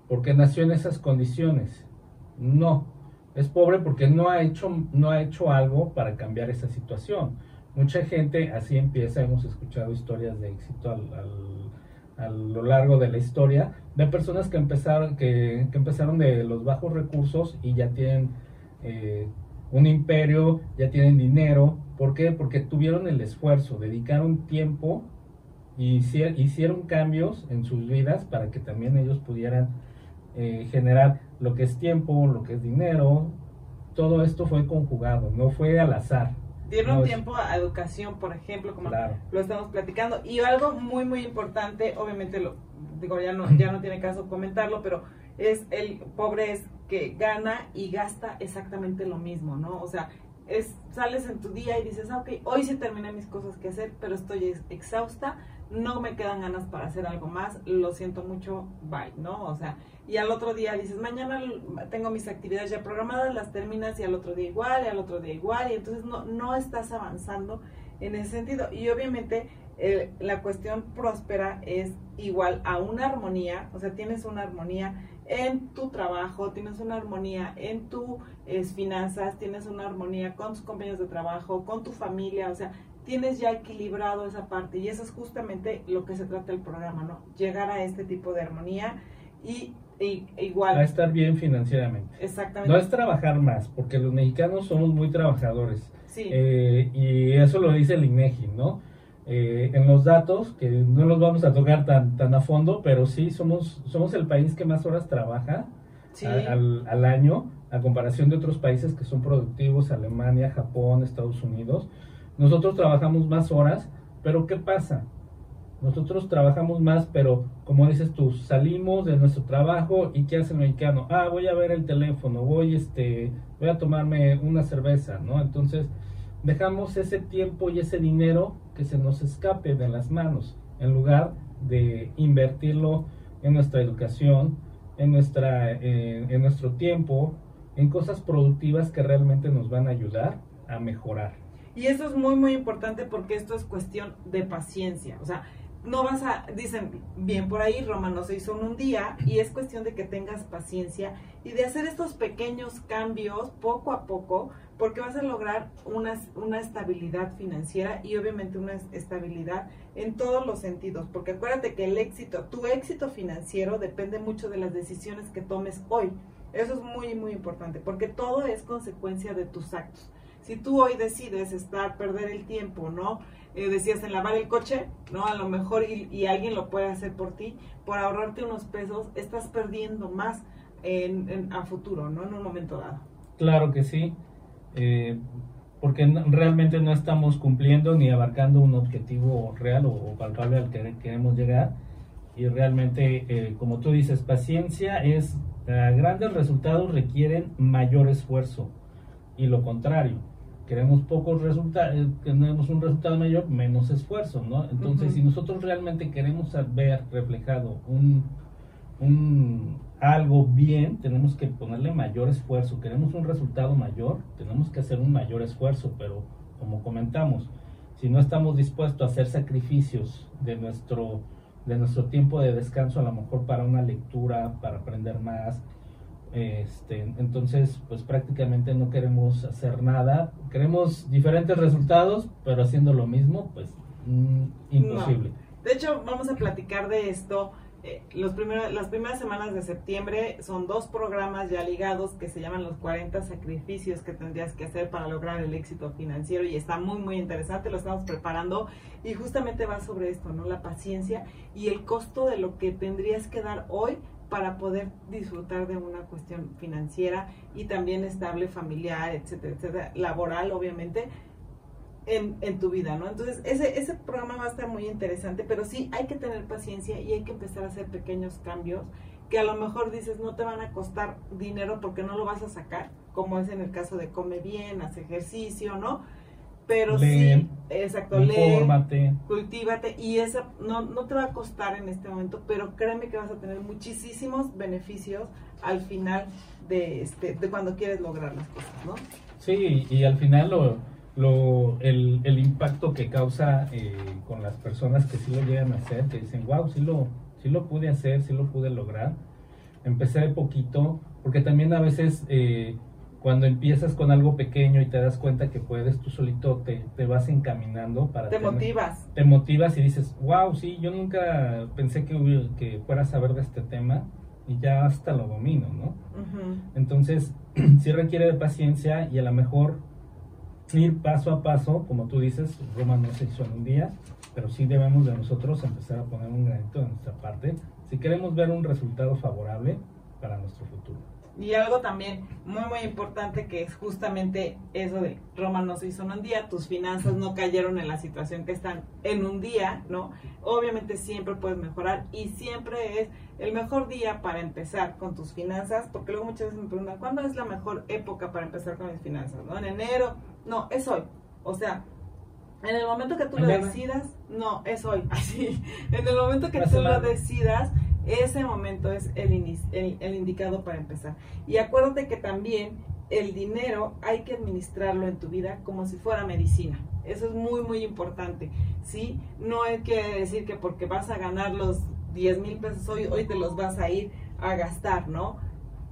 porque nació en esas condiciones. No, es pobre porque no ha hecho, no ha hecho algo para cambiar esa situación. Mucha gente así empieza, hemos escuchado historias de éxito al, al- a lo largo de la historia, de personas que empezaron, que, que empezaron de los bajos recursos y ya tienen eh, un imperio, ya tienen dinero. ¿Por qué? Porque tuvieron el esfuerzo, dedicaron tiempo y hici- hicieron cambios en sus vidas para que también ellos pudieran eh, generar lo que es tiempo, lo que es dinero. Todo esto fue conjugado, no fue al azar. Un No tiempo a educación, por ejemplo, como Claro. lo estamos platicando. Y algo muy, muy importante, obviamente, lo digo, ya no, ya no tiene caso comentarlo, pero es el pobre es que gana y gasta exactamente lo mismo, ¿no? O sea, es, sales en tu día y dices, ah, ok, hoy sí terminé mis cosas que hacer, pero estoy ex- exhausta, no me quedan ganas para hacer algo más, lo siento mucho, bye, ¿no? O sea, y al otro día dices, mañana tengo mis actividades ya programadas, las terminas y al otro día igual, y al otro día igual, y entonces no, no estás avanzando en ese sentido. Y obviamente eh, la cuestión próspera es igual a una armonía, o sea, tienes una armonía en tu trabajo, tienes una armonía en tus finanzas, tienes una armonía con tus compañeros de trabajo, con tu familia, o sea, tienes ya equilibrado esa parte y eso es justamente lo que se trata el programa, ¿no? Llegar a este tipo de armonía y, y- igual, A estar bien financieramente. exactamente. No es trabajar más, porque los mexicanos somos muy trabajadores. sí, Eh, y eso lo dice el INEGI, ¿no? Eh, en los datos, que no los vamos a tocar tan, tan a fondo, pero sí somos, somos el país que más horas trabaja sí, a- al, al año, a comparación de otros países que son productivos, Alemania, Japón, Estados Unidos. Nosotros trabajamos más horas, pero ¿qué pasa? Nosotros trabajamos más, pero como dices tú, salimos de nuestro trabajo y ¿qué hace el mexicano? Ah, voy a ver el teléfono, voy, este, voy a tomarme una cerveza, ¿no? Entonces, dejamos ese tiempo y ese dinero que se nos escape de las manos, en lugar de invertirlo en nuestra educación, en, nuestra, eh, en nuestro tiempo, en cosas productivas que realmente nos van a ayudar a mejorar. Y eso es muy, muy importante porque esto es cuestión de paciencia. O sea, no vas a, dicen bien por ahí, Roma no se hizo en un día y es cuestión de que tengas paciencia y de hacer estos pequeños cambios poco a poco porque vas a lograr una, una estabilidad financiera y obviamente una estabilidad en todos los sentidos. Porque acuérdate que el éxito, tu éxito financiero depende mucho de las decisiones que tomes hoy. Eso es muy, muy importante porque todo es consecuencia de tus actos. Si tú hoy decides estar, perder el tiempo, ¿no? Eh, decías en lavar el coche, ¿no? A lo mejor y, y alguien lo puede hacer por ti, por ahorrarte unos pesos, estás perdiendo más en, en- a futuro, ¿no? En un momento dado. Claro que sí, eh, porque realmente no estamos cumpliendo ni abarcando un objetivo real o, o palpable al que queremos llegar. Y realmente, eh, como tú dices, paciencia es, grandes resultados requieren mayor esfuerzo. Y lo contrario, queremos pocos resultados, tenemos un resultado mayor, menos esfuerzo, ¿no? Entonces, si nosotros realmente queremos ver reflejado un, un algo bien, tenemos que ponerle mayor esfuerzo. Queremos un resultado mayor, tenemos que hacer un mayor esfuerzo, pero como comentamos, si no estamos dispuestos a hacer sacrificios de nuestro de nuestro tiempo de descanso, a lo mejor para una lectura, para aprender más, este, entonces, pues prácticamente no queremos hacer nada. Queremos diferentes resultados, pero haciendo lo mismo, pues mm, imposible. De hecho, vamos a platicar de esto. Eh, los primeros, las primeras semanas de septiembre son dos programas ya ligados que se llaman los 40 sacrificios que tendrías que hacer para lograr el éxito financiero y está muy muy interesante, lo estamos preparando y justamente va sobre esto, ¿no? La paciencia y el costo de lo que tendrías que dar hoy para poder disfrutar de una cuestión financiera y también estable, familiar, etcétera, etcétera, laboral, obviamente, en, en tu vida, ¿no? Entonces, ese, ese programa va a estar muy interesante, pero sí hay que tener paciencia y hay que empezar a hacer pequeños cambios que a lo mejor dices no te van a costar dinero porque no lo vas a sacar, como es en el caso de come bien, haz ejercicio, ¿no? Pero Lee, sí, exacto, lee, Infórmate. cultívate y esa no, no te va a costar en este momento, pero créeme que vas a tener muchísimos beneficios al final de, este, de cuando quieres lograr las cosas, ¿no? Sí, y al final lo, lo, el, el impacto que causa eh, con las personas que sí lo llegan a hacer, que dicen, wow, sí lo, sí lo pude hacer, sí lo pude lograr. Empecé de poquito, porque también a veces eh, cuando empiezas con algo pequeño y te das cuenta que puedes, tú solito te, te vas encaminando para... Te tener- motivas. te motivas y dices, wow, sí, yo nunca pensé que, hubiera- que fuera a saber de este tema y ya hasta lo domino, ¿no? Entonces, sí requiere de paciencia y a lo mejor ir paso a paso, como tú dices, Roma no se hizo en un día, pero sí debemos de nosotros empezar a poner un granito de nuestra parte si queremos ver un resultado favorable para nuestro futuro. Y algo también muy, muy importante que es justamente eso de Roma no se hizo en un día, tus finanzas no cayeron en la situación que están en un día, ¿no? Obviamente siempre puedes mejorar y siempre es el mejor día para empezar con tus finanzas, porque luego muchas veces me preguntan, ¿cuándo es la mejor época para empezar con mis finanzas? ¿No? En enero, no, es hoy. O sea, en el momento que tú lo decidas, no, es hoy, así. En el momento que tú lo decidas, ese momento es el, el, indicado para empezar. Y acuérdate que también el dinero hay que administrarlo en tu vida como si fuera medicina. Eso es muy, muy importante. ¿sí? No hay que decir que porque vas a ganar los 10 mil pesos hoy, hoy te los vas a ir a gastar, ¿no?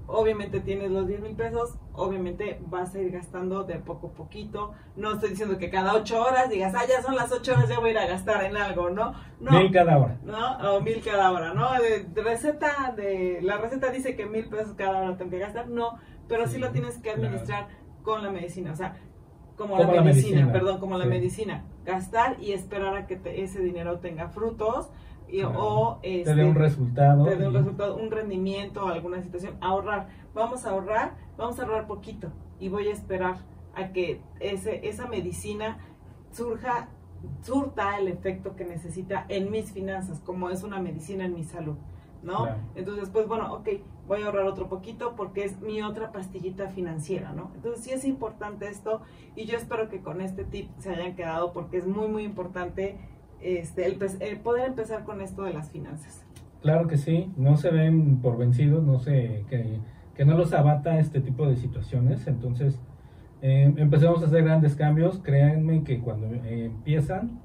Obviamente tienes los 10 mil pesos, obviamente vas a ir gastando de poco a poquito. No estoy diciendo que cada 8 horas digas, ah, ya son las 8 horas, ya voy a ir a gastar en algo, ¿no? no mil cada hora. ¿No? O mil cada hora, ¿no? De, receta, de, la receta dice que mil pesos cada hora tengo que gastar, no, pero sí, lo tienes que administrar con la medicina, o sea, como, la, medicina, perdón, como la medicina. Gastar y esperar a que ese dinero tenga frutos o este, te dé un resultado. Te dé un resultado, un rendimiento, alguna situación. Ahorrar. Vamos a ahorrar, vamos a ahorrar poquito y voy a esperar a que ese, esa medicina surja, surta el efecto que necesita en mis finanzas, como es una medicina en mi salud. ¿no? Entonces, pues bueno, ok, voy a ahorrar otro poquito porque es mi otra pastillita financiera, ¿no? Entonces sí es importante esto y yo espero que con este tip se hayan quedado porque es muy, muy importante este, el, poder empezar con esto de las finanzas. Claro que sí, no se ven por vencidos, no sé, que, que no los abata este tipo de situaciones, entonces eh, empecemos a hacer grandes cambios, créanme que cuando eh, empiezan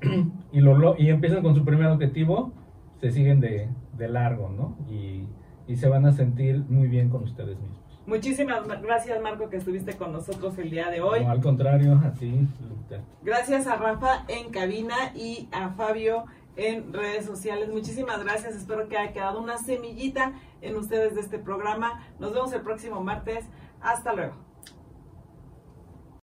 y, lo, y empiezan con su primer objetivo, se siguen de, de largo, ¿no? Y, y se van a sentir muy bien con ustedes mismos. Muchísimas gracias, Marco, que estuviste con nosotros el día de hoy. No, al contrario, a ti. Gracias a Rafa en cabina y a Fabio en redes sociales. Muchísimas gracias. Espero que haya quedado una semillita en ustedes de este programa. Nos vemos el próximo martes. Hasta luego.